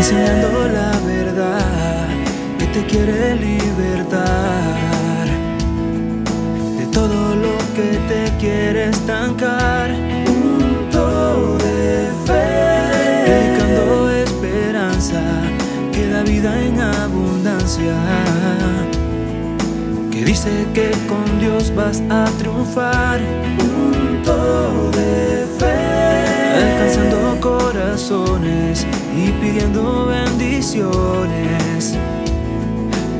enseñando la verdad que te quiere libertar de todo lo que te quiere estancar. Punto de fe, predicando esperanza que da vida en abundancia. Que dice que con Dios vas a triunfar. Punto de y pidiendo bendiciones.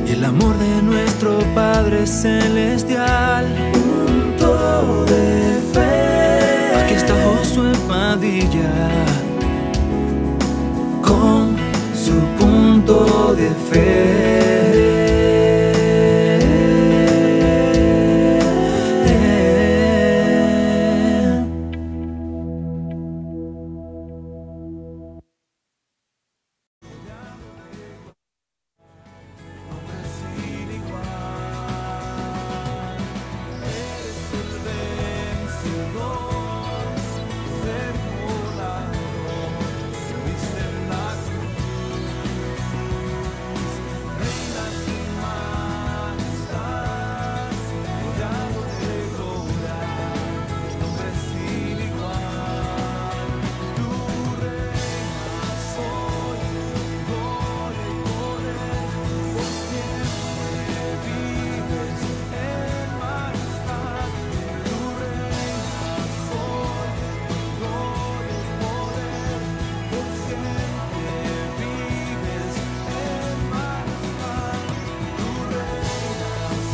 Y el amor de nuestro Padre Celestial, punto de fe. Aquí está Josué Padilla con su punto de fe.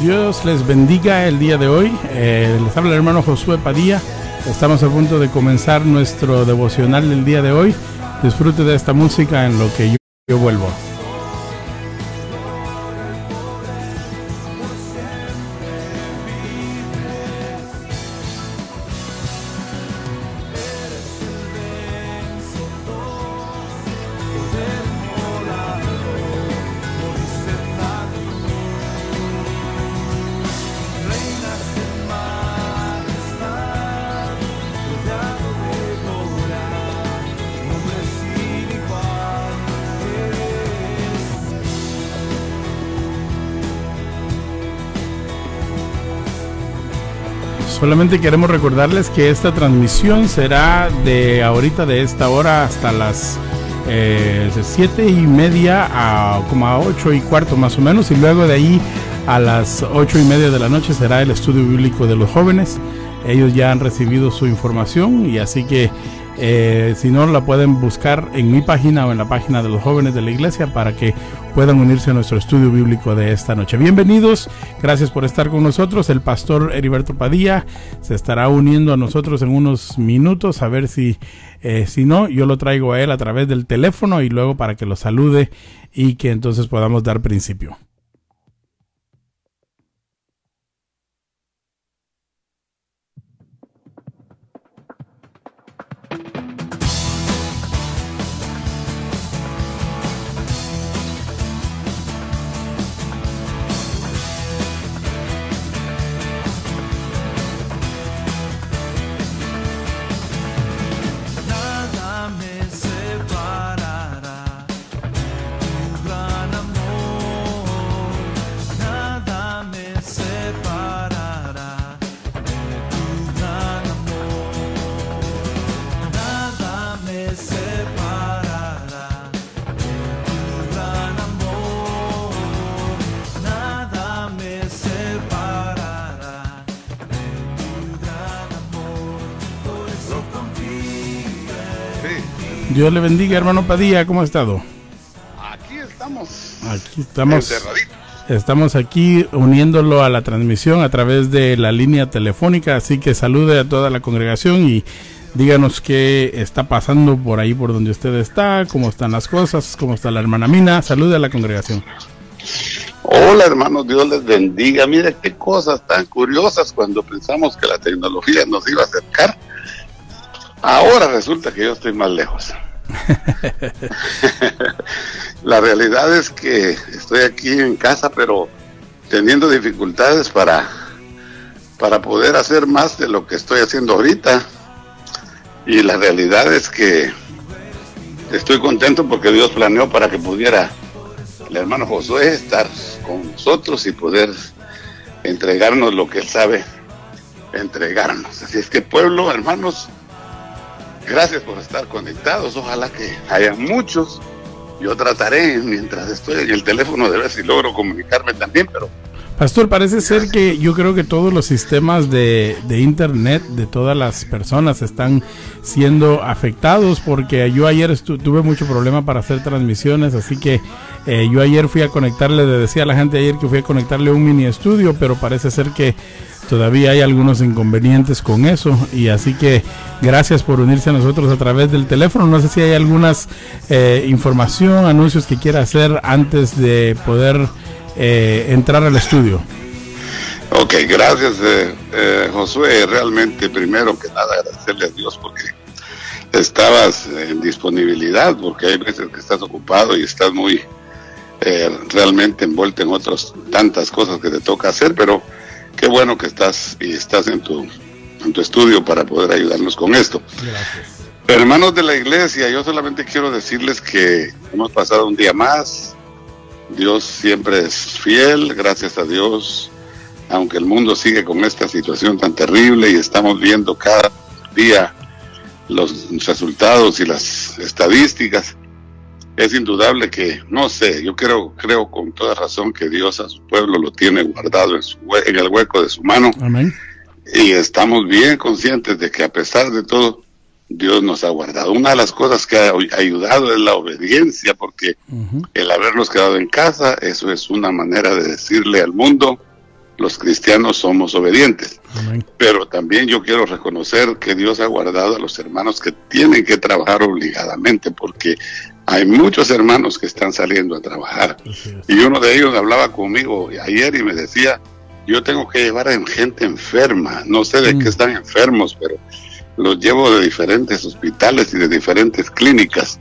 Dios les bendiga el día de hoy. Eh, les habla el hermano Josué Padilla. Estamos a punto de comenzar nuestro devocional del día de hoy. Disfrute de esta música en lo que yo, yo vuelvo. Solamente queremos recordarles que esta transmisión será de ahorita de esta hora hasta las eh, siete y media a como a ocho y cuarto más o menos y luego de ahí a las ocho y media de la noche será el estudio bíblico de los jóvenes. Ellos ya han recibido su información y así que eh, si no la pueden buscar en mi página o en la página de los jóvenes de la iglesia para que puedan unirse a nuestro estudio bíblico de esta noche. Bienvenidos, gracias por estar con nosotros. El pastor Heriberto Padilla se estará uniendo a nosotros en unos minutos a ver si, eh, si no, yo lo traigo a él a través del teléfono y luego para que lo salude y que entonces podamos dar principio. Dios le bendiga, hermano Padilla, ¿cómo ha estado? Aquí estamos. Aquí estamos. Estamos aquí uniéndolo a la transmisión a través de la línea telefónica, así que salude a toda la congregación y díganos qué está pasando por ahí por donde usted está, cómo están las cosas, cómo está la hermana Mina. Salude a la congregación. Hola hermanos, Dios les bendiga. Mire qué cosas tan curiosas cuando pensamos que la tecnología nos iba a acercar. Ahora resulta que yo estoy más lejos. la realidad es que estoy aquí en casa, pero teniendo dificultades para, para poder hacer más de lo que estoy haciendo ahorita. Y la realidad es que estoy contento porque Dios planeó para que pudiera el hermano Josué estar con nosotros y poder entregarnos lo que él sabe entregarnos. Así es que pueblo, hermanos, gracias por estar conectados. Ojalá que haya muchos. Yo trataré mientras estoy en el teléfono de ver si logro comunicarme también, pero Pastor, parece ser que yo creo que todos los sistemas de, de, internet de todas las personas están siendo afectados porque yo ayer tuve mucho problema para hacer transmisiones, así que eh, yo ayer fui a conectarle, le decía a la gente ayer que fui a conectarle un mini estudio, pero parece ser que todavía hay algunos inconvenientes con eso y así que gracias por unirse a nosotros a través del teléfono. No sé si hay algunas eh, información, anuncios que quiera hacer antes de poder eh, entrar al estudio. Ok, gracias eh, eh, Josué. Realmente primero que nada agradecerle a Dios porque estabas en disponibilidad, porque hay veces que estás ocupado y estás muy eh, realmente envuelto en otras tantas cosas que te toca hacer, pero qué bueno que estás y estás en tu, en tu estudio para poder ayudarnos con esto. Gracias. Hermanos de la iglesia, yo solamente quiero decirles que hemos pasado un día más, Dios siempre es fiel, gracias a Dios, aunque el mundo sigue con esta situación tan terrible y estamos viendo cada día los resultados y las estadísticas, es indudable que, no sé, yo creo, creo con toda razón que Dios a su pueblo lo tiene guardado en, su, en el hueco de su mano. Amén. Y estamos bien conscientes de que a pesar de todo, Dios nos ha guardado. Una de las cosas que ha ayudado es la obediencia, porque el habernos quedado en casa, eso es una manera de decirle al mundo, los cristianos somos obedientes. Pero también yo quiero reconocer que Dios ha guardado a los hermanos que tienen que trabajar obligadamente, porque hay muchos hermanos que están saliendo a trabajar. Y uno de ellos hablaba conmigo ayer y me decía, yo tengo que llevar a gente enferma, no sé de qué mm. están enfermos, pero los llevo de diferentes hospitales y de diferentes clínicas.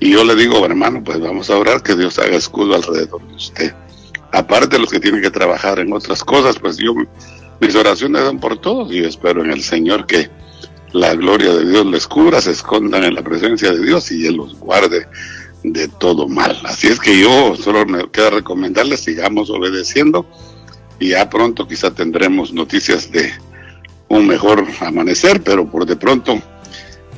Y yo le digo, hermano, pues vamos a orar que Dios haga escudo alrededor de usted. Aparte los que tienen que trabajar en otras cosas, pues yo, mis oraciones son por todos y espero en el Señor que la gloria de Dios les cubra, se escondan en la presencia de Dios y Él los guarde de todo mal. Así es que yo solo me queda recomendarles, sigamos obedeciendo y ya pronto quizá tendremos noticias de un mejor amanecer, pero por de pronto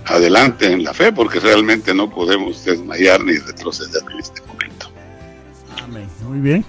adelante en la fe, porque realmente no podemos desmayar ni retroceder en este momento. Amén. Muy bien.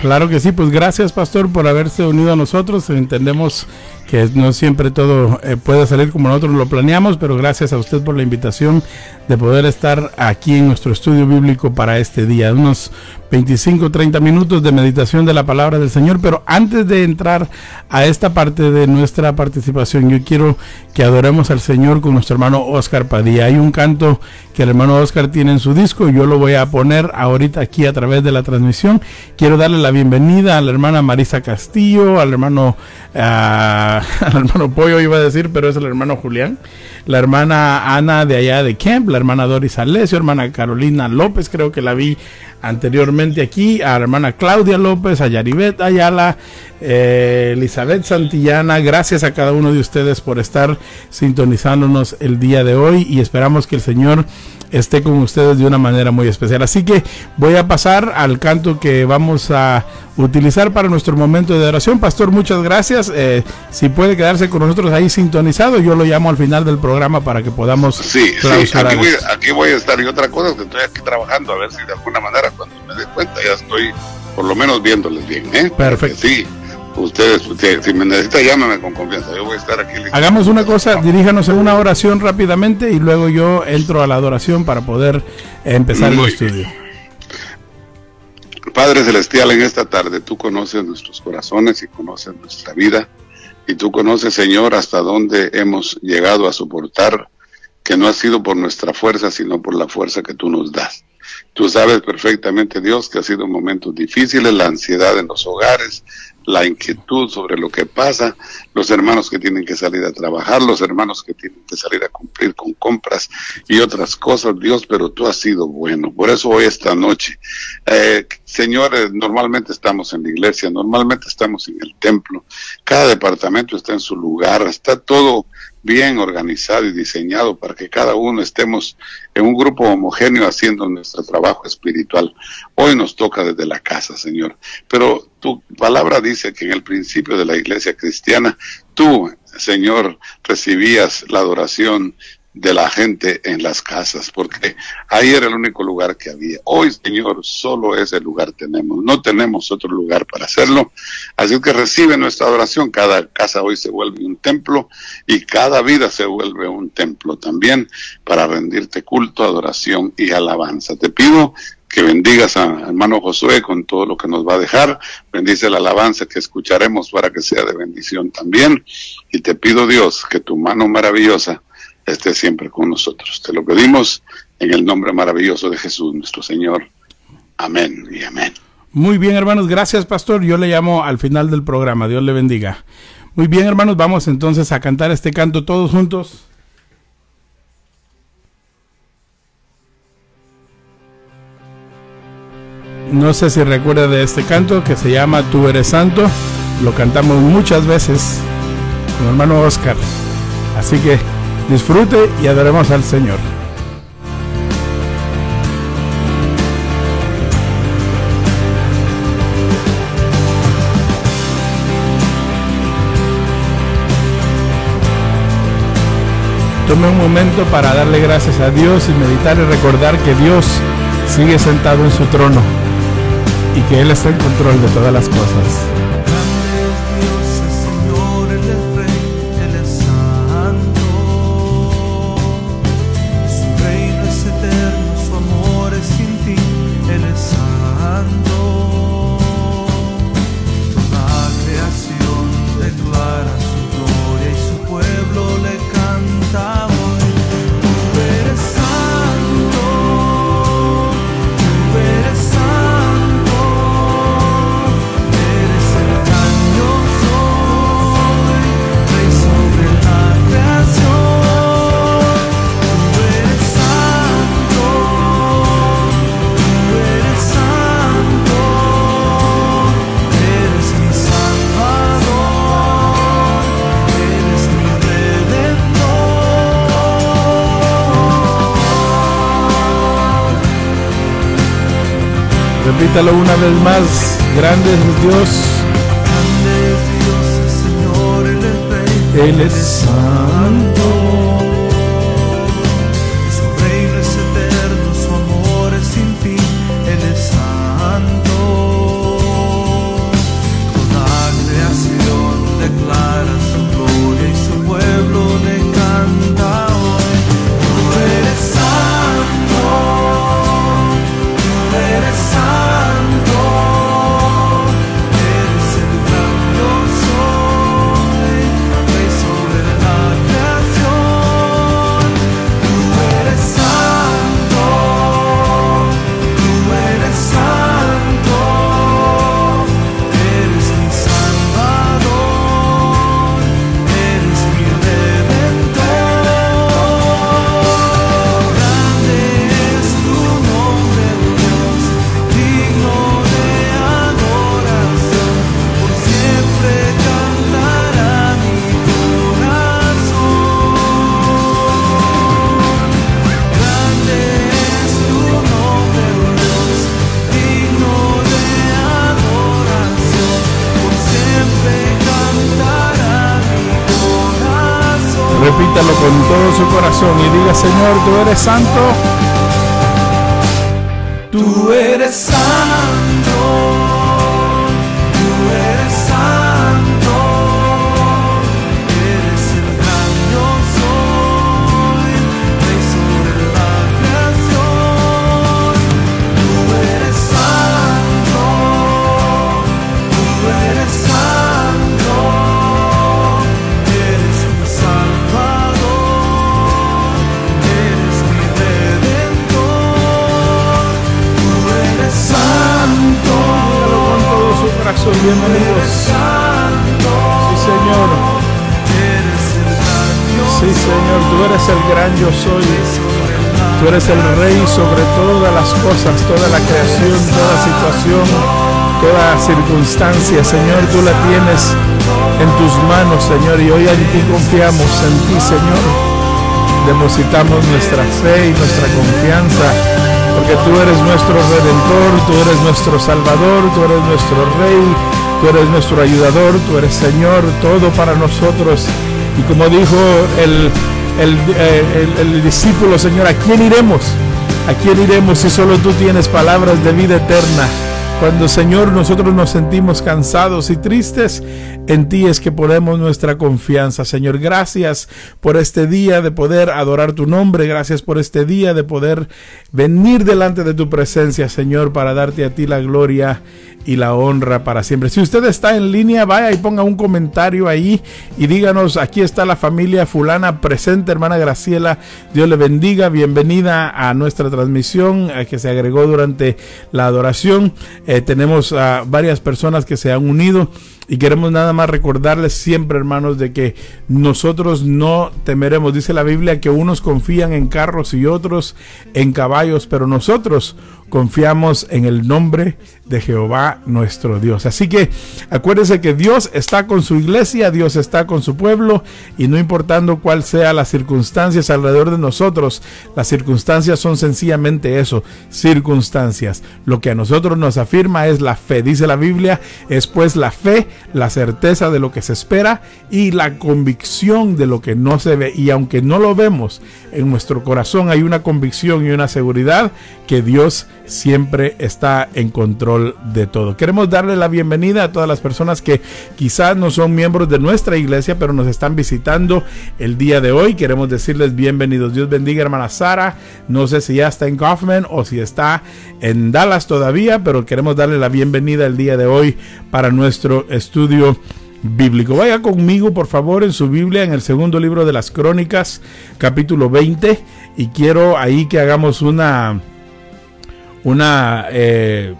Claro que sí, pues gracias pastor por haberse unido a nosotros. Entendemos que no siempre todo eh, puede salir como nosotros lo planeamos, pero gracias a usted por la invitación de poder estar aquí en nuestro estudio bíblico para este día. Unos 25, 30 minutos de meditación de la palabra del Señor, pero antes de entrar a esta parte de nuestra participación, yo quiero que adoremos al Señor con nuestro hermano Oscar Padilla. Hay un canto que el hermano Oscar tiene en su disco, yo lo voy a poner ahorita aquí a través de la transmisión. Quiero darle la bienvenida a la hermana Marisa Castillo, al hermano... Uh, al hermano Pollo iba a decir, pero es el hermano Julián, la hermana Ana de allá de Kemp, la hermana Doris Alessio, hermana Carolina López, creo que la vi anteriormente aquí, a la hermana Claudia López, a Yaribet Ayala, eh, Elizabeth Santillana, gracias a cada uno de ustedes por estar sintonizándonos el día de hoy y esperamos que el Señor esté con ustedes de una manera muy especial. Así que voy a pasar al canto que vamos a utilizar para nuestro momento de oración. Pastor, muchas gracias. Eh, si puede quedarse con nosotros ahí sintonizado, yo lo llamo al final del programa para que podamos. Sí, sí aquí, voy, aquí voy a estar. Y otra cosa que estoy aquí trabajando, a ver si de alguna manera cuando me dé cuenta ya estoy por lo menos viéndoles bien. ¿eh? Perfecto. Sí ustedes, si me necesita, llámame con confianza. Yo voy a estar aquí. Hagamos una cosa, diríjanos en una oración rápidamente y luego yo entro a la adoración para poder empezar el estudio. Padre Celestial, en esta tarde tú conoces nuestros corazones y conoces nuestra vida. Y tú conoces, Señor, hasta dónde hemos llegado a soportar, que no ha sido por nuestra fuerza, sino por la fuerza que tú nos das. Tú sabes perfectamente, Dios, que ha sido momentos difíciles, la ansiedad en los hogares, la inquietud sobre lo que pasa, los hermanos que tienen que salir a trabajar, los hermanos que tienen que salir a cumplir con compras y otras cosas, Dios, pero tú has sido bueno. Por eso hoy esta noche, eh, señores, normalmente estamos en la iglesia, normalmente estamos en el templo, cada departamento está en su lugar, está todo bien organizado y diseñado para que cada uno estemos en un grupo homogéneo haciendo nuestro trabajo espiritual. Hoy nos toca desde la casa, Señor. Pero tu palabra dice que en el principio de la iglesia cristiana, tú, Señor, recibías la adoración de la gente en las casas, porque ahí era el único lugar que había. Hoy, Señor, solo ese lugar tenemos, no tenemos otro lugar para hacerlo. Así que recibe nuestra adoración. Cada casa hoy se vuelve un templo y cada vida se vuelve un templo también para rendirte culto, adoración y alabanza. Te pido que bendigas a hermano Josué con todo lo que nos va a dejar. Bendice la alabanza que escucharemos para que sea de bendición también. Y te pido, Dios, que tu mano maravillosa esté siempre con nosotros. Te lo pedimos en el nombre maravilloso de Jesús, nuestro Señor. Amén y amén. Muy bien, hermanos, gracias, pastor. Yo le llamo al final del programa. Dios le bendiga. Muy bien, hermanos, vamos entonces a cantar este canto todos juntos. No sé si recuerda de este canto que se llama Tú eres santo. Lo cantamos muchas veces con hermano Oscar. Así que Disfrute y adoremos al Señor. Tome un momento para darle gracias a Dios y meditar y recordar que Dios sigue sentado en su trono y que Él está en control de todas las cosas. Repítalo una vez más. Grande es Dios. Grande es Dios, el Señor, Él es. Él es y diga, Señor, tú eres santo. Tú eres santo, Bienvenidos. Sí, Señor. Sí, Señor. Tú eres el gran yo soy. Tú eres el rey sobre todas las cosas, toda la creación, toda situación, toda circunstancia. Señor, tú la tienes en tus manos, Señor, y hoy en ti confiamos, en ti, Señor. Depositamos nuestra fe y nuestra confianza, porque tú eres nuestro redentor, tú eres nuestro salvador, tú eres nuestro rey, tú eres nuestro ayudador, tú eres Señor, todo para nosotros. Y como dijo el, el, eh, el discípulo, Señor, ¿a quién iremos? ¿A quién iremos si solo tú tienes palabras de vida eterna? Cuando Señor nosotros nos sentimos cansados y tristes, en ti es que ponemos nuestra confianza. Señor, gracias por este día de poder adorar tu nombre. Gracias por este día de poder venir delante de tu presencia, Señor, para darte a ti la gloria y la honra para siempre. Si usted está en línea, vaya y ponga un comentario ahí y díganos, aquí está la familia fulana presente, hermana Graciela, Dios le bendiga, bienvenida a nuestra transmisión eh, que se agregó durante la adoración. Eh, tenemos a varias personas que se han unido. Y queremos nada más recordarles siempre, hermanos, de que nosotros no temeremos. Dice la Biblia que unos confían en carros y otros en caballos, pero nosotros confiamos en el nombre de Jehová nuestro Dios. Así que acuérdense que Dios está con su iglesia, Dios está con su pueblo y no importando cuál sea las circunstancias alrededor de nosotros, las circunstancias son sencillamente eso, circunstancias. Lo que a nosotros nos afirma es la fe, dice la Biblia, es pues la fe, la certeza de lo que se espera y la convicción de lo que no se ve. Y aunque no lo vemos, en nuestro corazón hay una convicción y una seguridad que Dios siempre está en control de todo. Queremos darle la bienvenida a todas las personas que quizás no son miembros de nuestra iglesia, pero nos están visitando el día de hoy. Queremos decirles bienvenidos. Dios bendiga, hermana Sara. No sé si ya está en Kaufman o si está en Dallas todavía, pero queremos darle la bienvenida el día de hoy para nuestro estudio bíblico. Vaya conmigo, por favor, en su Biblia, en el segundo libro de las Crónicas, capítulo 20, y quiero ahí que hagamos una una eh,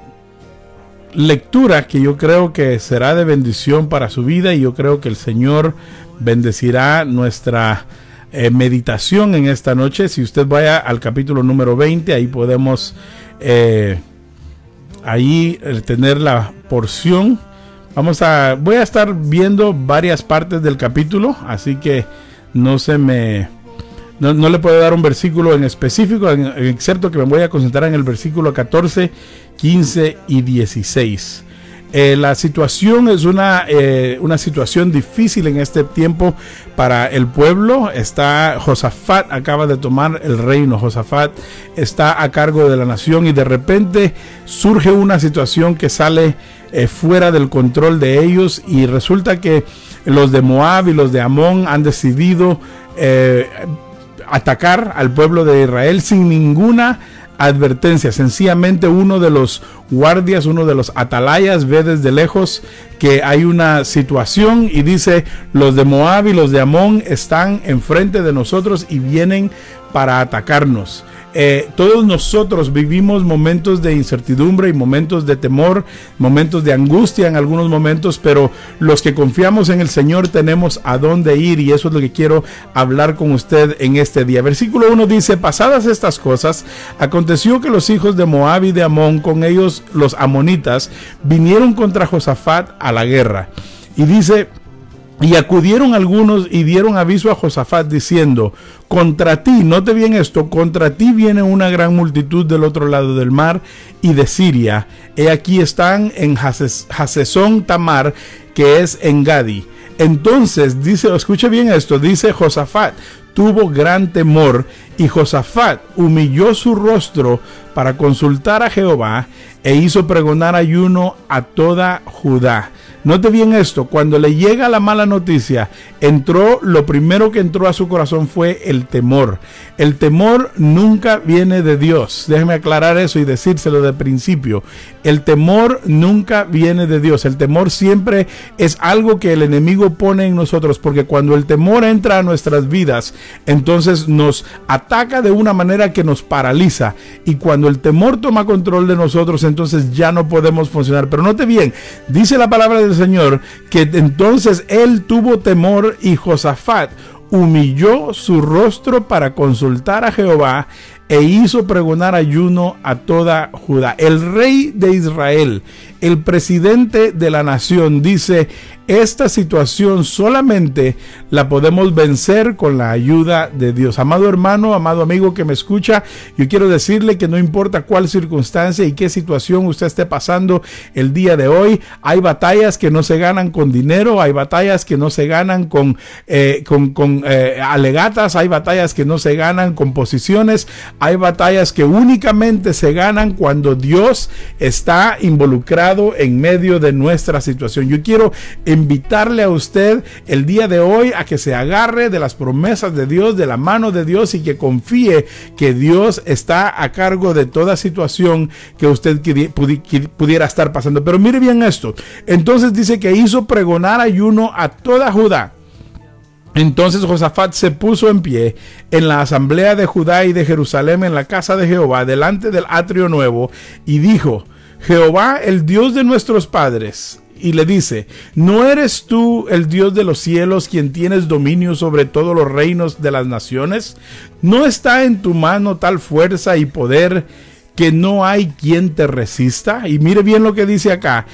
lectura que yo creo que será de bendición para su vida y yo creo que el Señor bendecirá nuestra eh, meditación en esta noche. Si usted vaya al capítulo número 20, ahí podemos eh, ahí tener la porción. Vamos a, voy a estar viendo varias partes del capítulo, así que no se me no, le puedo dar un versículo en específico, excepto que me voy a concentrar en el versículo 14, 15 y 16. Eh, la situación es una, eh, una situación difícil en este tiempo para el pueblo. Está Josafat, acaba de tomar el reino. Josafat está a cargo de la nación y de repente surge una situación que sale eh, fuera del control de ellos y resulta que los de Moab y los de Amón han decidido atacar al pueblo de Israel sin ninguna advertencia. Sencillamente uno de los guardias, uno de los atalayas ve desde lejos que hay una situación y dice, los de Moab y los de Amón están enfrente de nosotros y vienen para atacarnos. Eh, todos nosotros vivimos momentos de incertidumbre y momentos de temor, momentos de angustia en algunos momentos, pero los que confiamos en el Señor tenemos a dónde ir y eso es lo que quiero hablar con usted en este día. Versículo 1 dice, pasadas estas cosas, aconteció que los hijos de Moab y de Amón, con ellos los amonitas, vinieron contra Josafat a la guerra. Y dice, y acudieron algunos y dieron aviso a Josafat diciendo, contra ti, note bien esto, contra ti viene una gran multitud del otro lado del mar y de Siria. He aquí están en Hasesón Tamar, que es en Gadi. Entonces, dice, escuche bien esto, dice Josafat, tuvo gran temor y Josafat humilló su rostro para consultar a Jehová e hizo pregonar ayuno a toda Judá. Note bien esto, cuando le llega la mala noticia, entró, lo primero que entró a su corazón fue el temor. El temor nunca viene de Dios. Déjeme aclarar eso y decírselo de principio. El temor nunca viene de Dios. El temor siempre es algo que el enemigo pone en nosotros, porque cuando el temor entra a nuestras vidas, entonces nos ataca de una manera que nos paraliza. Y cuando el temor toma control de nosotros, entonces ya no podemos funcionar. Pero note bien, dice la palabra del Señor que entonces él tuvo temor y Josafat humilló su rostro para consultar a Jehová e hizo pregonar ayuno a toda Judá. El rey de Israel, el presidente de la nación, dice, esta situación solamente la podemos vencer con la ayuda de Dios. Amado hermano, amado amigo que me escucha, yo quiero decirle que no importa cuál circunstancia y qué situación usted esté pasando el día de hoy, hay batallas que no se ganan con dinero, hay batallas que no se ganan con, eh, con, con eh, alegatas, hay batallas que no se ganan con posiciones, hay batallas que únicamente se ganan cuando Dios está involucrado en medio de nuestra situación. Yo quiero invitarle a usted el día de hoy a que se agarre de las promesas de Dios, de la mano de Dios y que confíe que Dios está a cargo de toda situación que usted pudiera estar pasando. Pero mire bien esto. Entonces dice que hizo pregonar ayuno a toda Judá. Entonces Josafat se puso en pie en la asamblea de Judá y de Jerusalén en la casa de Jehová, delante del atrio nuevo, y dijo, Jehová, el Dios de nuestros padres, y le dice, ¿no eres tú el Dios de los cielos quien tienes dominio sobre todos los reinos de las naciones? ¿No está en tu mano tal fuerza y poder que no hay quien te resista? Y mire bien lo que dice acá.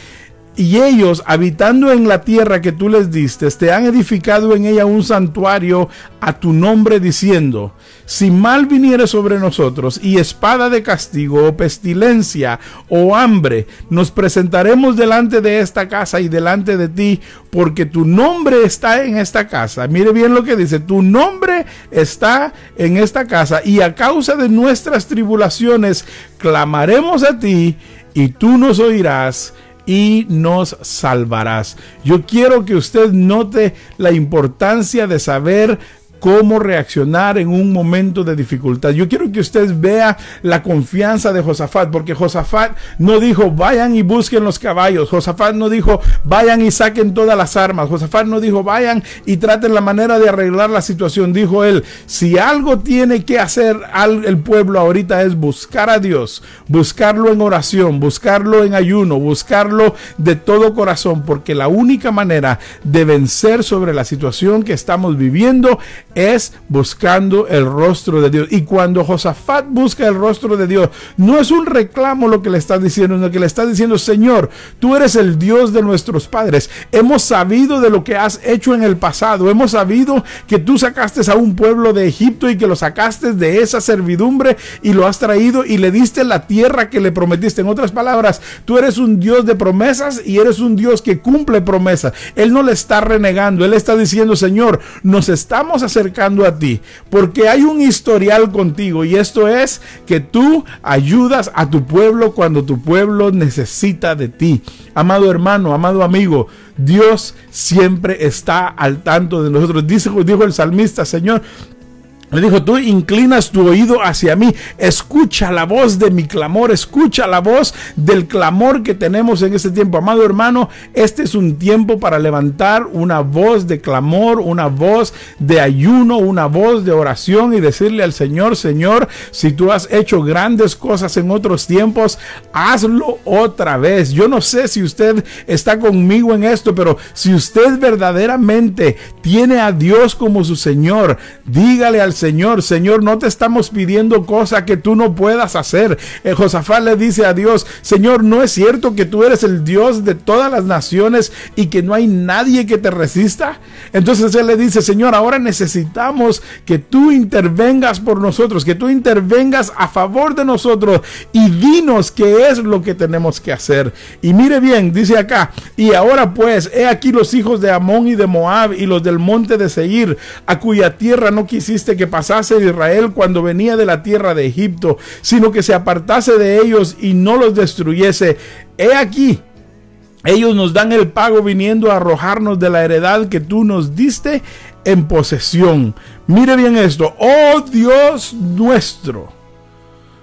Y ellos, habitando en la tierra que tú les diste, te han edificado en ella un santuario a tu nombre, diciendo, si mal viniere sobre nosotros y espada de castigo o pestilencia o hambre, nos presentaremos delante de esta casa y delante de ti, porque tu nombre está en esta casa. Mire bien lo que dice, tu nombre está en esta casa y a causa de nuestras tribulaciones clamaremos a ti y tú nos oirás y nos salvarás. Yo quiero que usted note la importancia de saber cómo reaccionar en un momento de dificultad. Yo quiero que usted vea la confianza de Josafat, porque Josafat no dijo vayan y busquen los caballos, Josafat no dijo vayan y saquen todas las armas, Josafat no dijo vayan y traten la manera de arreglar la situación, dijo él, si algo tiene que hacer el pueblo ahorita es buscar a Dios, buscarlo en oración, buscarlo en ayuno, buscarlo de todo corazón, porque la única manera de vencer sobre la situación que estamos viviendo es buscando el rostro de Dios. Y cuando Josafat busca el rostro de Dios, no es un reclamo lo que le está diciendo, sino que le está diciendo, Señor, tú eres el Dios de nuestros padres. Hemos sabido de lo que has hecho en el pasado. Hemos sabido que tú sacaste a un pueblo de Egipto y que lo sacaste de esa servidumbre y lo has traído y le diste la tierra que le prometiste. En otras palabras, tú eres un Dios de promesas y eres un Dios que cumple promesas. Él no le está renegando, él está diciendo, Señor, nos estamos acercando acercando a ti, porque hay un historial contigo y esto es que tú ayudas a tu pueblo cuando tu pueblo necesita de ti. Amado hermano, amado amigo, Dios siempre está al tanto de nosotros. Dice, dijo el salmista, Señor, le dijo, tú inclinas tu oído hacia mí, escucha la voz de mi clamor, escucha la voz del clamor que tenemos en este tiempo. Amado hermano, este es un tiempo para levantar una voz de clamor, una voz de ayuno, una voz de oración y decirle al Señor, Señor, si tú has hecho grandes cosas en otros tiempos, hazlo otra vez. Yo no sé si usted está conmigo en esto, pero si usted verdaderamente tiene a Dios como su Señor, dígale al Señor, Señor, Señor, no te estamos pidiendo cosa que tú no puedas hacer. Eh, Josafat le dice a Dios, Señor, no es cierto que tú eres el Dios de todas las naciones y que no hay nadie que te resista. Entonces él le dice, Señor, ahora necesitamos que tú intervengas por nosotros, que tú intervengas a favor de nosotros y dinos qué es lo que tenemos que hacer. Y mire bien, dice acá, y ahora pues, he aquí los hijos de Amón y de Moab y los del monte de Seir, a cuya tierra no quisiste que pasase Israel cuando venía de la tierra de Egipto, sino que se apartase de ellos y no los destruyese. He aquí, ellos nos dan el pago viniendo a arrojarnos de la heredad que tú nos diste en posesión. Mire bien esto, oh Dios nuestro,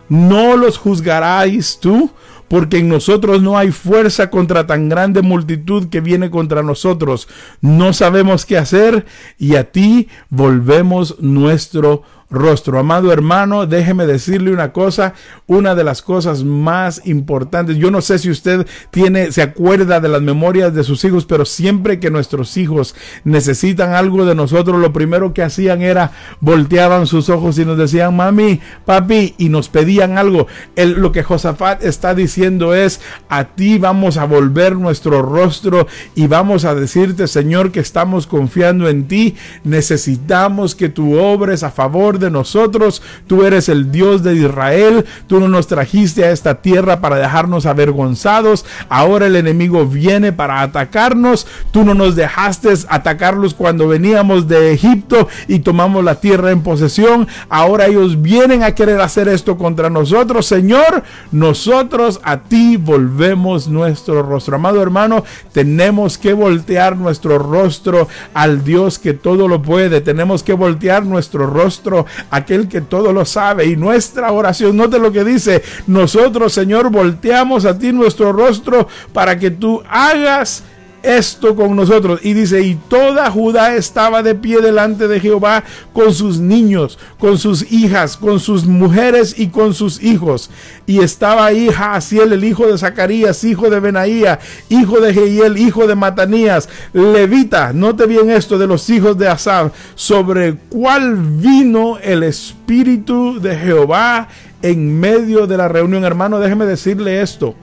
no los juzgaráis tú porque en nosotros no hay fuerza contra tan grande multitud que viene contra nosotros. No sabemos qué hacer y a ti volvemos nuestro rostro. Amado hermano, déjeme decirle una cosa, una de las cosas más importantes. Yo no sé si usted tiene, se acuerda de las memorias de sus hijos, pero siempre que nuestros hijos necesitan algo de nosotros, lo primero que hacían era volteaban sus ojos y nos decían, mami, papi, y nos pedían algo. lo que Josafat está diciendo es, a ti vamos a volver nuestro rostro y vamos a decirte, Señor, que estamos confiando en ti. Necesitamos que tú obres a favor de nosotros. Tú eres el Dios de Israel. Tú no nos trajiste a esta tierra para dejarnos avergonzados. Ahora el enemigo viene para atacarnos. Tú no nos dejaste atacarlos cuando veníamos de Egipto y tomamos la tierra en posesión. Ahora ellos vienen a querer hacer esto contra nosotros. Señor, nosotros a ti volvemos nuestro rostro. Amado hermano, tenemos que voltear nuestro rostro al Dios que todo lo puede. Tenemos que voltear nuestro rostro aquel que todo lo sabe. Y nuestra oración, note lo que dice, nosotros Señor volteamos a ti nuestro rostro para que tú hagas esto con nosotros. Y dice, y toda Judá estaba de pie delante de Jehová con sus niños, con sus hijas, con sus mujeres y con sus hijos. Y estaba ahí Jaasiel, el hijo de Zacarías, hijo de Benaía, hijo de Jehiel, hijo de Matanías, levita. Note bien esto de los hijos de Asab, sobre cuál vino el Espíritu de Jehová en medio de la reunión. Hermano, déjeme decirle esto.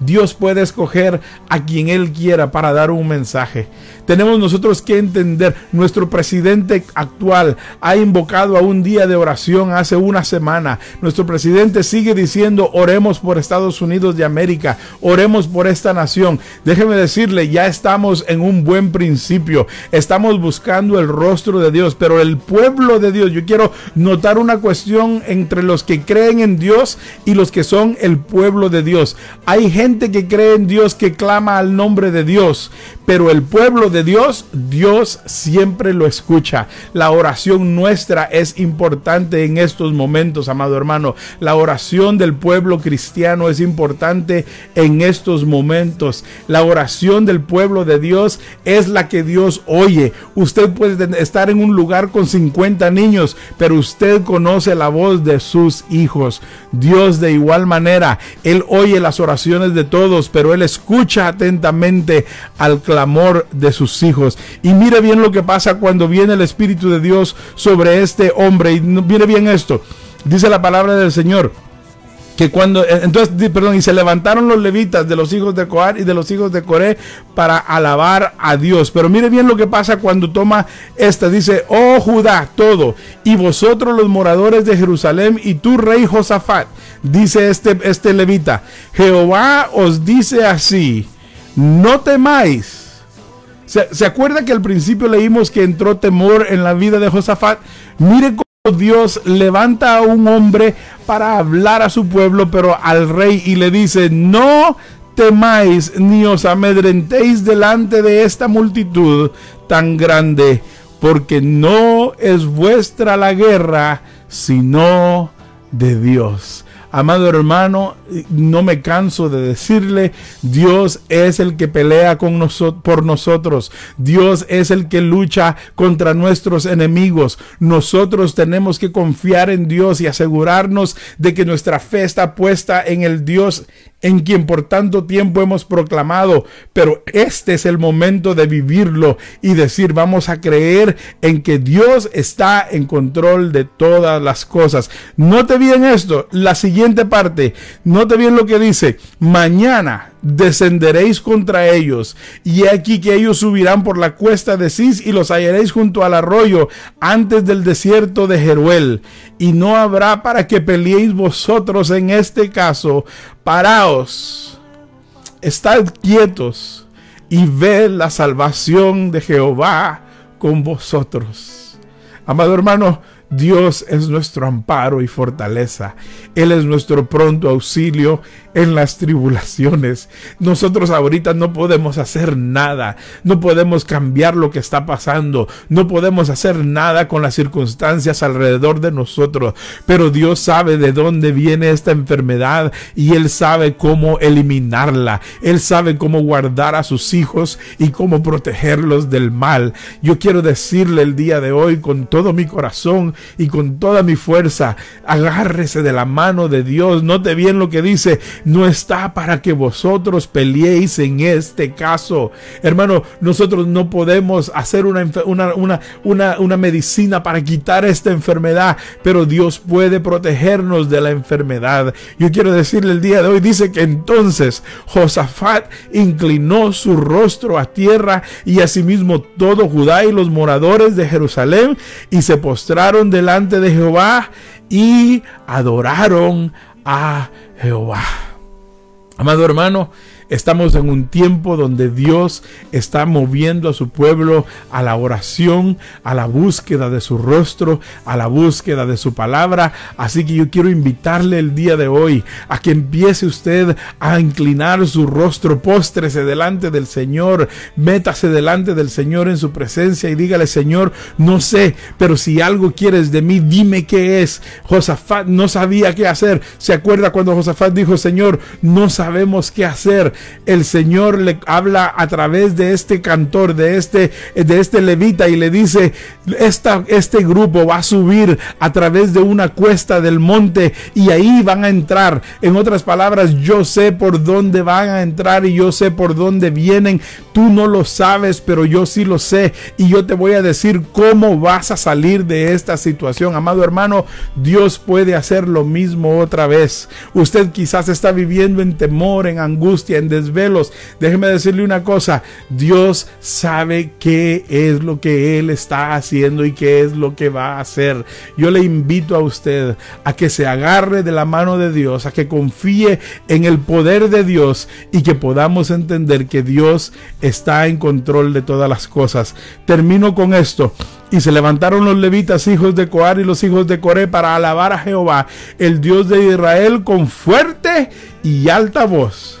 Dios puede escoger a quien Él quiera para dar un mensaje. Tenemos nosotros que entender, nuestro presidente actual ha invocado a un día de oración hace una semana. Nuestro presidente sigue diciendo, oremos por Estados Unidos de América, oremos por esta nación. Déjeme decirle, ya estamos en un buen principio. Estamos buscando el rostro de Dios, pero el pueblo de Dios, yo quiero notar una cuestión entre los que creen en Dios y los que son el pueblo de Dios. Hay gente que cree en Dios, que clama al nombre de Dios, pero el pueblo de Dios, Dios siempre lo escucha. La oración nuestra es importante en estos momentos, amado hermano. La oración del pueblo cristiano es importante en estos momentos. La oración del pueblo de Dios es la que Dios oye. Usted puede estar en un lugar con 50 niños, pero usted conoce la voz de sus hijos. Dios de igual manera, Él oye las oraciones de todos, pero Él escucha atentamente al clamor de sus hijos. Y mire bien lo que pasa cuando viene el Espíritu de Dios sobre este hombre. Y mire bien esto. Dice la palabra del Señor que cuando eh, entonces perdón y se levantaron los levitas de los hijos de Coar y de los hijos de Coré para alabar a Dios pero mire bien lo que pasa cuando toma esta dice oh Judá todo y vosotros los moradores de Jerusalén y tu rey Josafat dice este este levita Jehová os dice así no temáis ¿Se, ¿Se acuerda que al principio leímos que entró temor en la vida de Josafat? Mire cómo Dios levanta a un hombre para hablar a su pueblo, pero al rey y le dice, no temáis ni os amedrentéis delante de esta multitud tan grande, porque no es vuestra la guerra, sino de Dios. Amado hermano, no me canso de decirle, Dios es el que pelea con nosotros, por nosotros. Dios es el que lucha contra nuestros enemigos. Nosotros tenemos que confiar en Dios y asegurarnos de que nuestra fe está puesta en el Dios en quien por tanto tiempo hemos proclamado, pero este es el momento de vivirlo y decir, vamos a creer en que Dios está en control de todas las cosas. Note bien esto, la siguiente parte, note bien lo que dice, mañana descenderéis contra ellos, y aquí que ellos subirán por la cuesta de Cis y los hallaréis junto al arroyo antes del desierto de Jeruel, y no habrá para que peleéis vosotros en este caso, paraos, estad quietos y ved la salvación de Jehová con vosotros. Amado hermano, Dios es nuestro amparo y fortaleza. Él es nuestro pronto auxilio en las tribulaciones. Nosotros ahorita no podemos hacer nada. No podemos cambiar lo que está pasando. No podemos hacer nada con las circunstancias alrededor de nosotros. Pero Dios sabe de dónde viene esta enfermedad y Él sabe cómo eliminarla. Él sabe cómo guardar a sus hijos y cómo protegerlos del mal. Yo quiero decirle el día de hoy con todo mi corazón y con toda mi fuerza. Agárrese de la mano de Dios. Note bien lo que dice. No está para que vosotros peleéis en este caso. Hermano, nosotros no podemos hacer una, una, una, una medicina para quitar esta enfermedad, pero Dios puede protegernos de la enfermedad. Yo quiero decirle el día de hoy, dice que entonces Josafat inclinó su rostro a tierra y asimismo todo Judá y los moradores de Jerusalén y se postraron delante de Jehová y adoraron a Jehová. Amado hermano, Estamos en un tiempo donde Dios está moviendo a su pueblo a la oración, a la búsqueda de su rostro, a la búsqueda de su palabra. Así que yo quiero invitarle el día de hoy a que empiece usted a inclinar su rostro, póstrese delante del Señor, métase delante del Señor en su presencia y dígale, Señor, no sé, pero si algo quieres de mí, dime qué es. Josafat no sabía qué hacer. ¿Se acuerda cuando Josafat dijo, Señor, no sabemos qué hacer? El Señor le habla a través de este cantor, de este, de este levita y le dice, esta, este grupo va a subir a través de una cuesta del monte y ahí van a entrar. En otras palabras, yo sé por dónde van a entrar y yo sé por dónde vienen. Tú no lo sabes, pero yo sí lo sé y yo te voy a decir cómo vas a salir de esta situación. Amado hermano, Dios puede hacer lo mismo otra vez. Usted quizás está viviendo en temor, en angustia, en desvelos. Déjeme decirle una cosa, Dios sabe qué es lo que Él está haciendo y qué es lo que va a hacer. Yo le invito a usted a que se agarre de la mano de Dios, a que confíe en el poder de Dios y que podamos entender que Dios está en control de todas las cosas. Termino con esto. Y se levantaron los levitas, hijos de Coar y los hijos de Coré, para alabar a Jehová, el Dios de Israel, con fuerte y alta voz.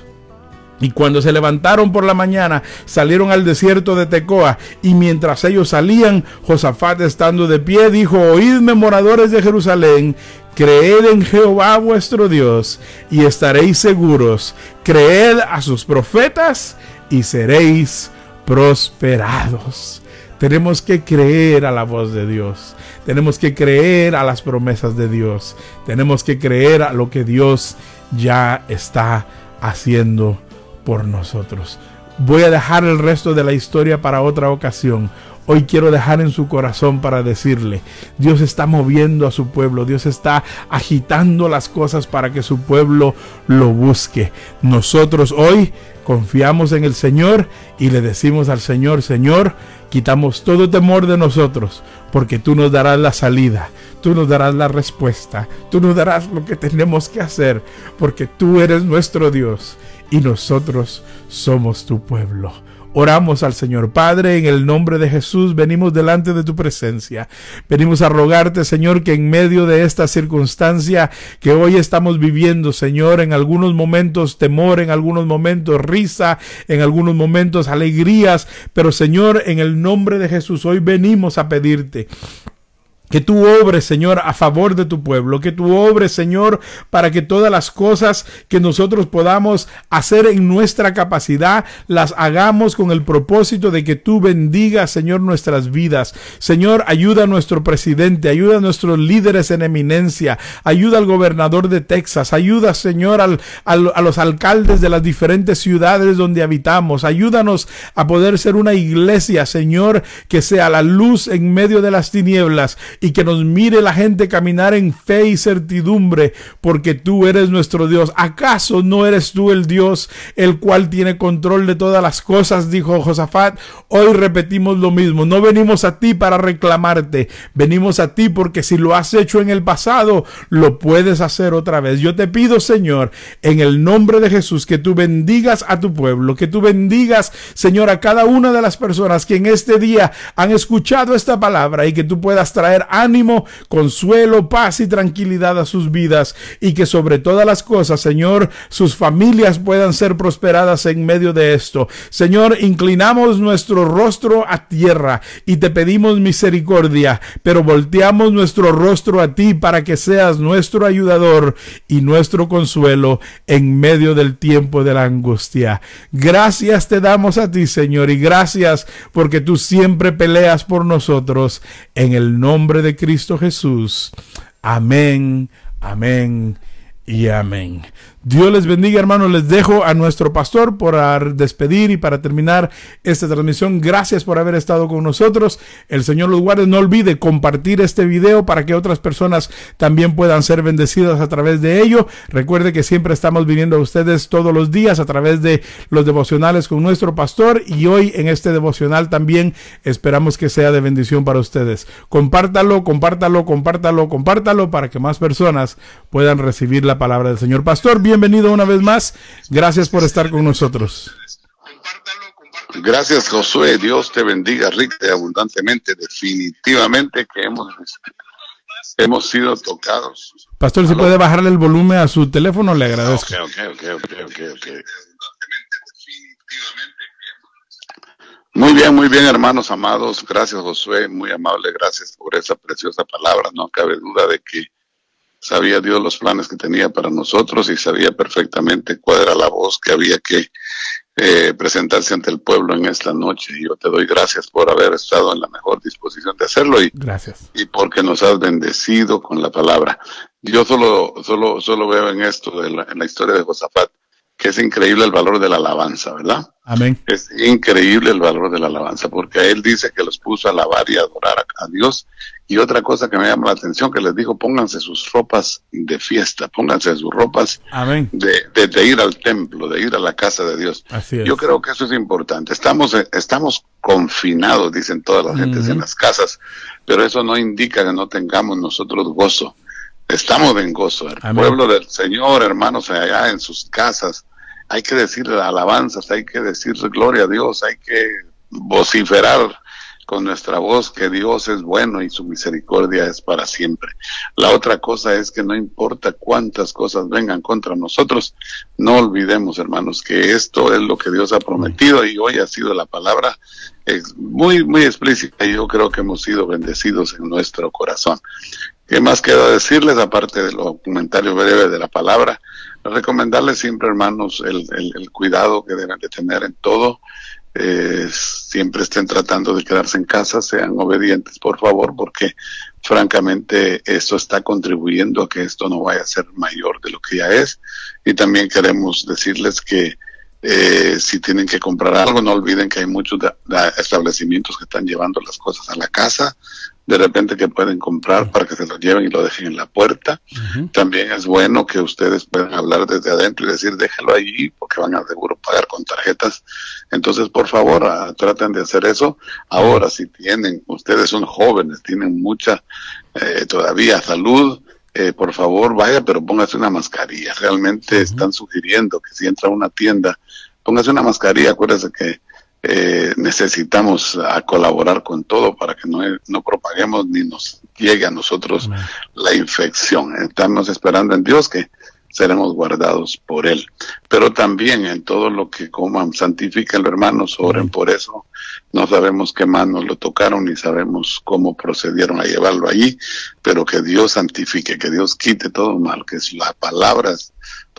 Y cuando se levantaron por la mañana, salieron al desierto de Tecoa. Y mientras ellos salían, Josafat estando de pie, dijo, Oídme, moradores de Jerusalén, creed en Jehová vuestro Dios, y estaréis seguros. Creed a sus profetas, y seréis prosperados. Tenemos que creer a la voz de Dios. Tenemos que creer a las promesas de Dios. Tenemos que creer a lo que Dios ya está haciendo por nosotros. Voy a dejar el resto de la historia para otra ocasión. Hoy quiero dejar en su corazón para decirle, Dios está moviendo a su pueblo, Dios está agitando las cosas para que su pueblo lo busque. Nosotros hoy confiamos en el Señor y le decimos al Señor, Señor, quitamos todo temor de nosotros, porque tú nos darás la salida, tú nos darás la respuesta, tú nos darás lo que tenemos que hacer, porque tú eres nuestro Dios y nosotros somos tu pueblo. Oramos al Señor. Padre, en el nombre de Jesús, venimos delante de tu presencia. Venimos a rogarte, Señor, que en medio de esta circunstancia que hoy estamos viviendo, Señor, en algunos momentos temor, en algunos momentos risa, en algunos momentos alegrías, pero Señor, en el nombre de Jesús, hoy venimos a pedirte que tú obres, Señor, a favor de tu pueblo. Que tú obres, Señor, para que todas las cosas que nosotros podamos hacer en nuestra capacidad, las hagamos con el propósito de que tú bendigas, Señor, nuestras vidas. Señor, ayuda a nuestro presidente, ayuda a nuestros líderes en eminencia, ayuda al gobernador de Texas, ayuda, Señor, al, a los alcaldes de las diferentes ciudades donde habitamos. Ayúdanos a poder ser una iglesia, Señor, que sea la luz en medio de las tinieblas y que nos mire la gente caminar en fe y certidumbre, porque tú eres nuestro Dios. ¿Acaso no eres tú el Dios el cual tiene control de todas las cosas? Dijo Josafat. Hoy repetimos lo mismo. No venimos a ti para reclamarte, venimos a ti porque si lo has hecho en el pasado, lo puedes hacer otra vez. Yo te pido, Señor, en el nombre de Jesús, que tú bendigas a tu pueblo, que tú bendigas, Señor, a cada una de las personas que en este día han escuchado esta palabra y que tú puedas traer ánimo, consuelo, paz y tranquilidad a sus vidas y que sobre todas las cosas, Señor, sus familias puedan ser prosperadas en medio de esto. Señor, inclinamos nuestro rostro a tierra y te pedimos misericordia, pero volteamos nuestro rostro a ti para que seas nuestro ayudador y nuestro consuelo en medio del tiempo de la angustia. Gracias te damos a ti, Señor, y gracias porque tú siempre peleas por nosotros en el nombre de Cristo Jesús. Amén, amén y amén. Dios les bendiga, hermanos. Les dejo a nuestro pastor por despedir y para terminar esta transmisión. Gracias por haber estado con nosotros. El Señor los guarde. No olvide compartir este video para que otras personas también puedan ser bendecidas a través de ello. Recuerde que siempre estamos viniendo a ustedes todos los días a través de los devocionales con nuestro pastor y hoy en este devocional también esperamos que sea de bendición para ustedes. Compártalo, compártalo, compártalo, compártalo para que más personas puedan recibir la palabra del Señor. Pastor, bienvenido una vez más. Gracias por estar con nosotros. Gracias, Josué. Dios te bendiga rica y abundantemente. Definitivamente que hemos, hemos sido tocados. Pastor, si puede bajarle el volumen a su teléfono, le agradezco. Muy bien, muy bien, hermanos amados. Gracias, Josué. Muy amable. Gracias por esa preciosa palabra. No cabe duda de que sabía Dios los planes que tenía para nosotros y sabía perfectamente cuál era la voz que había que eh, presentarse ante el pueblo en esta noche. Y yo te doy gracias por haber estado en la mejor disposición de hacerlo y, gracias. y porque nos has bendecido con la palabra. Yo solo, solo, solo veo en esto, en la historia de Josafat, que es increíble el valor de la alabanza, ¿verdad? Amén. Es increíble el valor de la alabanza, porque él dice que los puso a alabar y adorar a, Dios. Y otra cosa que me llama la atención, que les dijo, pónganse sus ropas de fiesta, pónganse sus ropas De, de, ir al templo, de ir a la casa de Dios. Así es. Yo creo que eso es importante. Estamos, estamos confinados, dicen todas las gentes en las casas, pero eso no indica que no tengamos nosotros gozo. Estamos en gozo. El pueblo del Señor, hermanos, allá en sus casas, hay que decir alabanzas, hay que decir gloria a Dios, hay que vociferar con nuestra voz que Dios es bueno y su misericordia es para siempre. La otra cosa es que no importa cuántas cosas vengan contra nosotros, no olvidemos, hermanos, que esto es lo que Dios ha prometido y hoy ha sido la palabra muy, muy explícita y yo creo que hemos sido bendecidos en nuestro corazón. ¿Qué más queda decirles aparte del comentario breve de la palabra? Recomendarles siempre, hermanos, el, el, cuidado que deben de tener en todo. Eh, siempre estén tratando de quedarse en casa, sean obedientes, por favor, porque francamente esto está contribuyendo a que esto no vaya a ser mayor de lo que ya es. Y también queremos decirles que eh, si tienen que comprar algo, no olviden que hay muchos establecimientos que están llevando las cosas a la casa de repente que pueden comprar para que se lo lleven y lo dejen en la puerta. También es bueno que ustedes puedan hablar desde adentro y decir déjalo allí porque van a seguro pagar con tarjetas. Entonces, por favor, ah, traten de hacer eso. Ahora, si tienen, ustedes son jóvenes, tienen mucha eh, todavía salud, eh, por favor vaya, pero póngase una mascarilla. Realmente están sugiriendo que si entra a una tienda, póngase una mascarilla. Acuérdese que eh, necesitamos a colaborar con todo para que no, no propaguemos ni nos llegue a nosotros la infección. Estamos esperando en Dios que seremos guardados por Él. Pero también en todo lo que coman, santifiquen hermanos, oren por eso. No sabemos qué manos lo tocaron ni sabemos cómo procedieron a llevarlo allí, pero que Dios santifique, que Dios quite todo mal, que es la palabra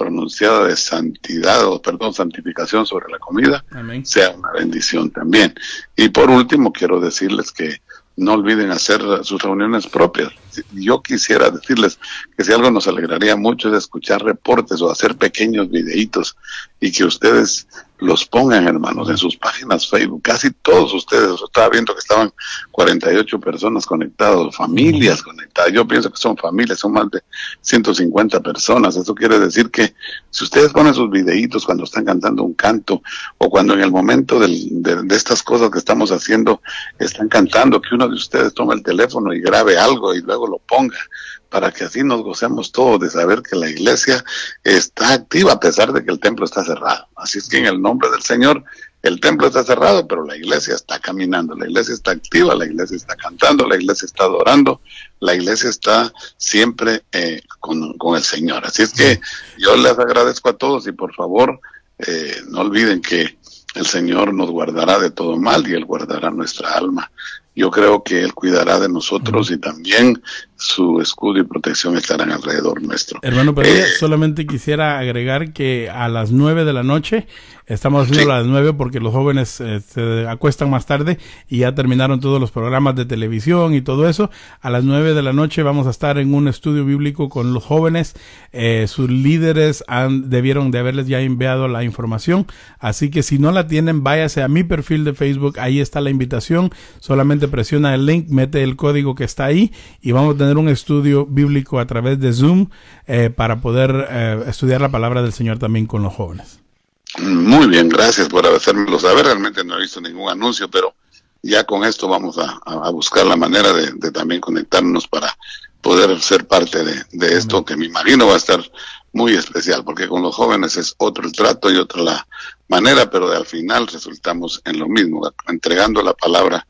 pronunciada de santidad o perdón, santificación sobre la comida sea una bendición también. Y por último, quiero decirles que no olviden hacer sus reuniones propias. Yo quisiera decirles que si algo nos alegraría mucho es escuchar reportes o hacer pequeños videitos y que ustedes los pongan, hermanos, en sus páginas Facebook. Casi todos ustedes, estaba viendo que estaban 48 personas conectadas, familias conectadas. Yo pienso que son familias, son más de 150 personas. Eso quiere decir que si ustedes ponen sus videitos cuando están cantando un canto o cuando en el momento de, de, estas cosas que estamos haciendo están cantando, que uno de ustedes tome el teléfono y grabe algo y luego lo ponga para que así nos gocemos todos de saber que la iglesia está activa a pesar de que el templo está cerrado. Así es que en el nombre del Señor, el templo está cerrado, pero la iglesia está caminando, la iglesia está activa, la iglesia está cantando, la iglesia está adorando, la iglesia está siempre eh, con, el Señor. Así es que yo les agradezco a todos y por favor eh, no olviden que el Señor nos guardará de todo mal y Él guardará nuestra alma yo creo que Él cuidará de nosotros y también su escudo y protección estarán alrededor nuestro. Hermano, pero eh, solamente quisiera agregar que a las nueve de la noche Estamos haciendo a las nueve porque los jóvenes eh, se acuestan más tarde y ya terminaron todos los programas de televisión y todo eso. A las nueve de la noche vamos a estar en un estudio bíblico con los jóvenes. Eh, sus líderes han, debieron de haberles ya enviado la información. Así que si no la tienen, váyase a mi perfil de Facebook. Ahí está la invitación. Solamente presiona el link, mete el código que está ahí y vamos a tener un estudio bíblico a través de Zoom eh, para poder estudiar la palabra del Señor también con los jóvenes. Muy bien, gracias por hacérmelo saber. Realmente no he visto ningún anuncio, pero ya con esto vamos a, buscar la manera de, también conectarnos para poder ser parte de, esto que me imagino va a estar muy especial, porque con los jóvenes es otro el trato y otra la manera, pero al final resultamos en lo mismo, entregando la palabra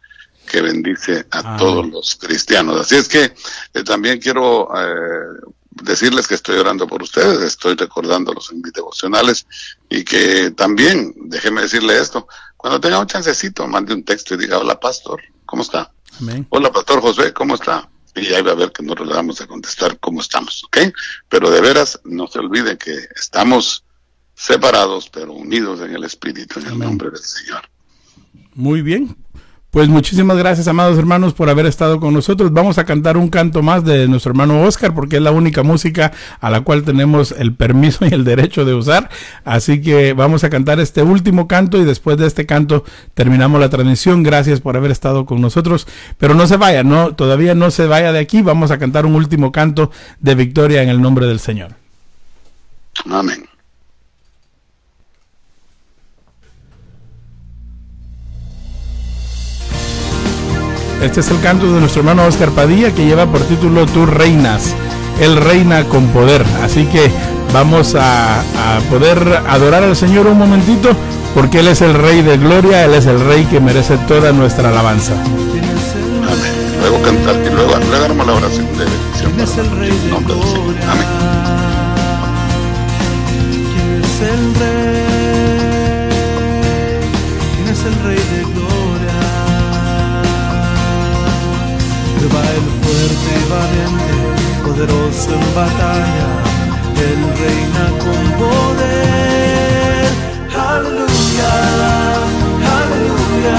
que bendice a todos los cristianos. Así es que eh, también quiero eh, decirles que estoy orando por ustedes, estoy recordándolos en mis devocionales y que también, déjeme decirle esto, cuando tenga un chancecito, mande un texto y diga, hola pastor, ¿cómo está? Hola pastor José, ¿cómo está? Y ahí va a ver que nosotros le vamos a contestar cómo estamos, ¿ok? Pero de veras, no se olviden que estamos separados, pero unidos en el Espíritu, en el nombre del Señor. Muy bien, pues muchísimas gracias, amados hermanos, por haber estado con nosotros. Vamos a cantar un canto más de nuestro hermano Oscar, porque es la única música a la cual tenemos el permiso y el derecho de usar. Así que vamos a cantar este último canto y después de este canto terminamos la transmisión. Gracias por haber estado con nosotros. Pero no se vaya, no, todavía no se vaya de aquí. Vamos a cantar un último canto de victoria en el nombre del Señor. Amén. Este es el canto de nuestro hermano Oscar Padilla que lleva por título Tú reinas. Él reina con poder. Así que vamos a, poder adorar al Señor un momentito porque Él es el Rey de Gloria, Él es el Rey que merece toda nuestra alabanza. Amén. Luego cantar y luego, luego la oración de bendición. es el Rey de Gloria? Amén. ¿Quién es el Rey? Valiente, poderoso en batalla, él reina con poder. Aleluya, aleluya,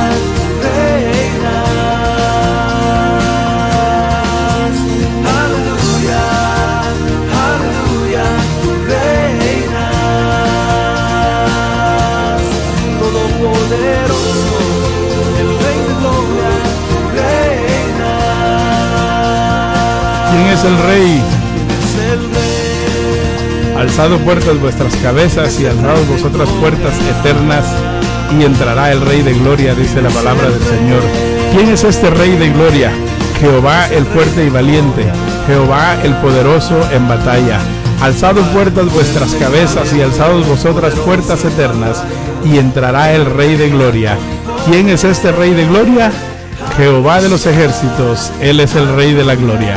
¿Quién es el rey? Alzado puertas vuestras cabezas y alzados vosotras puertas eternas y entrará el rey de gloria, dice la palabra del Señor. ¿Quién es este rey de gloria? Jehová el fuerte y valiente, Jehová el poderoso en batalla. Alzado puertas vuestras cabezas y alzados vosotras puertas eternas, y entrará el Rey de Gloria. ¿Quién es este Rey de Gloria? Jehová de los ejércitos, Él es el Rey de la Gloria.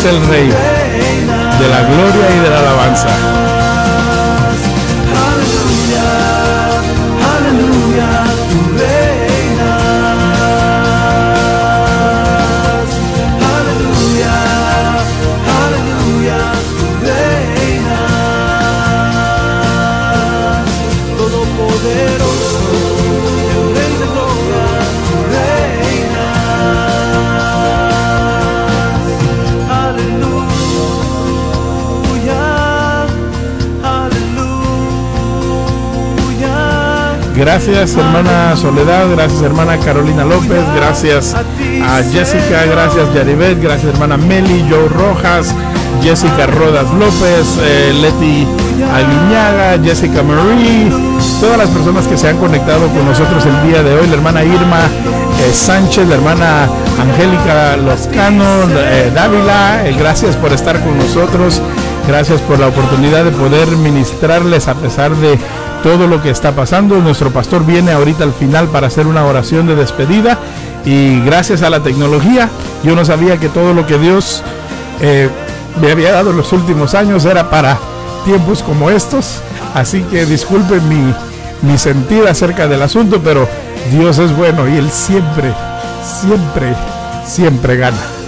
Es el Rey de la gloria y de la alabanza. Gracias hermana Soledad, gracias hermana Carolina López, gracias a Jessica, gracias Yaribet, gracias hermana Meli, Joe Rojas, Jessica Rodas López, eh, Leti Aguiñaga, Jessica Marie, todas las personas que se han conectado con nosotros el día de hoy, la hermana Irma eh, Sánchez, la hermana Angélica Loscano, eh, Dávila, gracias por estar con nosotros, gracias por la oportunidad de poder ministrarles a pesar de todo lo que está pasando. Nuestro pastor viene ahorita al final para hacer una oración de despedida y gracias a la tecnología yo no sabía que todo lo que Dios eh, me había dado en los últimos años era para tiempos como estos. Así que disculpen mi, mi sentir acerca del asunto, pero Dios es bueno y Él siempre, siempre, siempre gana.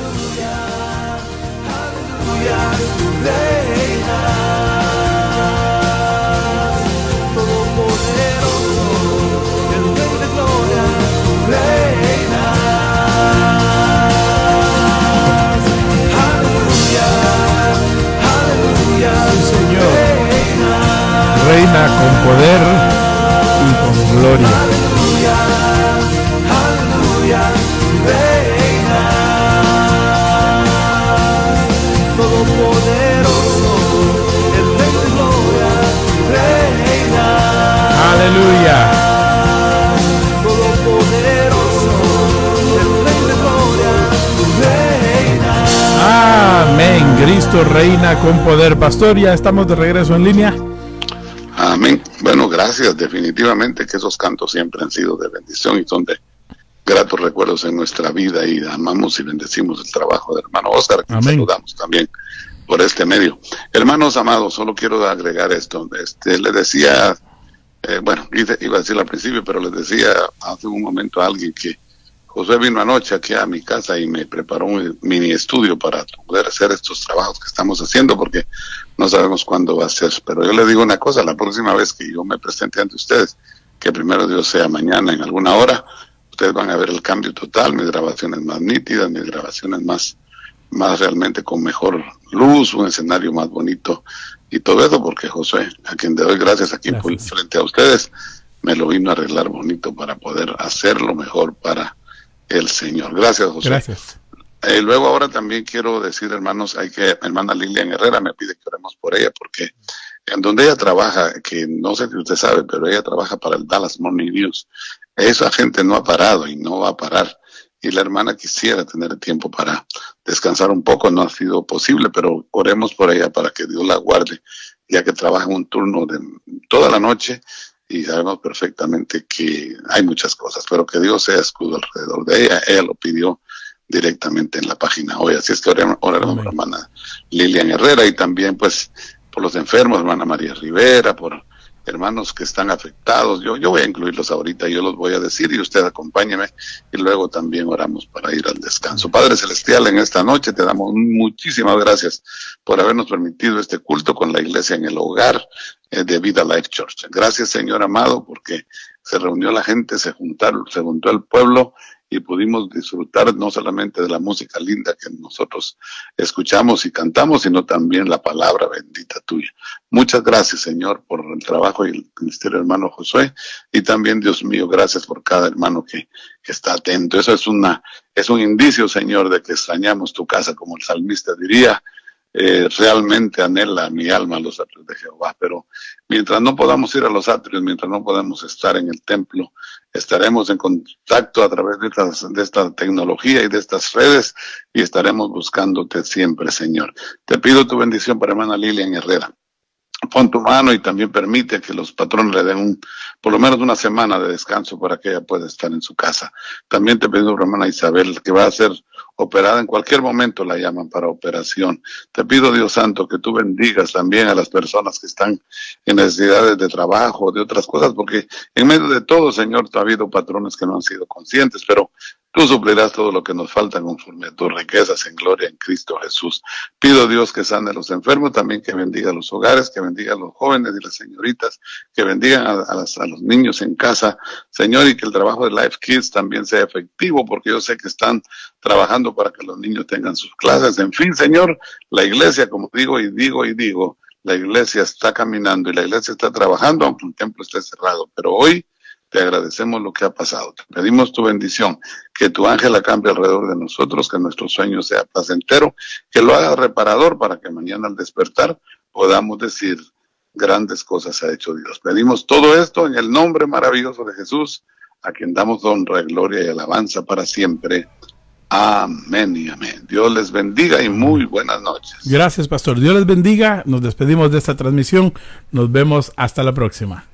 Reina con poder y con gloria. Aleluya, reina, todopoderoso, el rey de gloria, reina. Aleluya. Todopoderoso, el rey de gloria, reina. Amén. Cristo reina con poder. Pastor, ya estamos de regreso en línea. Amén. Bueno, gracias. Definitivamente que esos cantos siempre han sido de bendición y son de gratos recuerdos en nuestra vida y amamos y bendecimos el trabajo de hermano Oscar, que saludamos también por este medio. Hermanos amados, solo quiero agregar esto. Este, le decía, eh, bueno, iba a decir al principio, pero le decía hace un momento a alguien que José vino anoche aquí a mi casa y me preparó un mini estudio para poder hacer estos trabajos que estamos haciendo porque no sabemos cuándo va a ser. Pero yo le digo una cosa, la próxima vez que yo me presente ante ustedes, que primero Dios sea mañana en alguna hora, ustedes van a ver el cambio total, mis grabaciones más nítidas, mis grabaciones más, más realmente con mejor luz, un escenario más bonito y todo eso porque José, a quien le doy gracias aquí frente a ustedes, me lo vino a arreglar bonito para poder hacerlo mejor para el Señor. Gracias, José. Gracias. Eh, luego ahora también quiero decir, hermanos, hay que, hermana Lilian Herrera me pide que oremos por ella, porque en donde ella trabaja, que no sé si usted sabe, pero ella trabaja para el Dallas Morning News, esa gente no ha parado y no va a parar. Y la hermana quisiera tener tiempo para descansar un poco, no ha sido posible, pero oremos por ella para que Dios la guarde, ya que trabaja un turno de toda la noche y sabemos perfectamente que hay muchas cosas, pero que Dios sea escudo alrededor de ella. Ella lo pidió directamente en la página hoy. Así es que oremos, por hermana Lilian Herrera y también pues por los enfermos, hermana María Rivera, por hermanos que están afectados. Yo, yo voy a incluirlos ahorita, yo los voy a decir y usted acompáñeme y luego también oramos para ir al descanso. Padre Celestial, en esta noche te damos muchísimas gracias por habernos permitido este culto con la iglesia en el hogar eh, de Vida Life Church. Gracias, Señor amado, porque se reunió la gente, se juntaron, se juntó el pueblo y pudimos disfrutar no solamente de la música linda que nosotros escuchamos y cantamos, sino también la palabra bendita tuya. Muchas gracias, Señor, por el trabajo y el ministerio hermano Josué, y también, Dios mío, gracias por cada hermano que, que está atento. Eso es una, es un indicio, Señor, de que extrañamos tu casa, como el salmista diría, eh, realmente anhela mi alma los atrios de Jehová, pero mientras no podamos ir a los atrios, mientras no podamos estar en el templo, estaremos en contacto a través de, esta tecnología y de estas redes y estaremos buscándote siempre, Señor. Te pido tu bendición para hermana Lilian Herrera pon tu mano y también permite que los patrones le den un, por lo menos una semana de descanso para que ella pueda estar en su casa. También te pido, hermana Isabel, que va a ser operada en cualquier momento, la llaman para operación. Te pido, Dios Santo, que tú bendigas también a las personas que están en necesidades de trabajo, de otras cosas, porque en medio de todo, Señor, ha habido patrones que no han sido conscientes, pero Tú suplirás todo lo que nos falta conforme a tus riquezas en gloria en Cristo Jesús. Pido Dios que sane a los enfermos, también que bendiga a los hogares, que bendiga a los jóvenes y las señoritas, que bendigan a, los niños en casa, Señor, y que el trabajo de Life Kids también sea efectivo, porque yo sé que están trabajando para que los niños tengan sus clases. En fin, Señor, la iglesia, como digo y digo y digo, la iglesia está caminando y la iglesia está trabajando, aunque un templo esté cerrado, pero hoy te agradecemos lo que ha pasado. Te pedimos tu bendición, que tu ángel acampe alrededor de nosotros, que nuestro sueño sea placentero, que lo haga reparador para que mañana al despertar podamos decir grandes cosas ha hecho Dios. Pedimos todo esto en el nombre maravilloso de Jesús, a quien damos honra, gloria y alabanza para siempre. Amén y amén. Dios les bendiga y muy buenas noches. Gracias, pastor. Dios les bendiga. Nos despedimos de esta transmisión. Nos vemos hasta la próxima.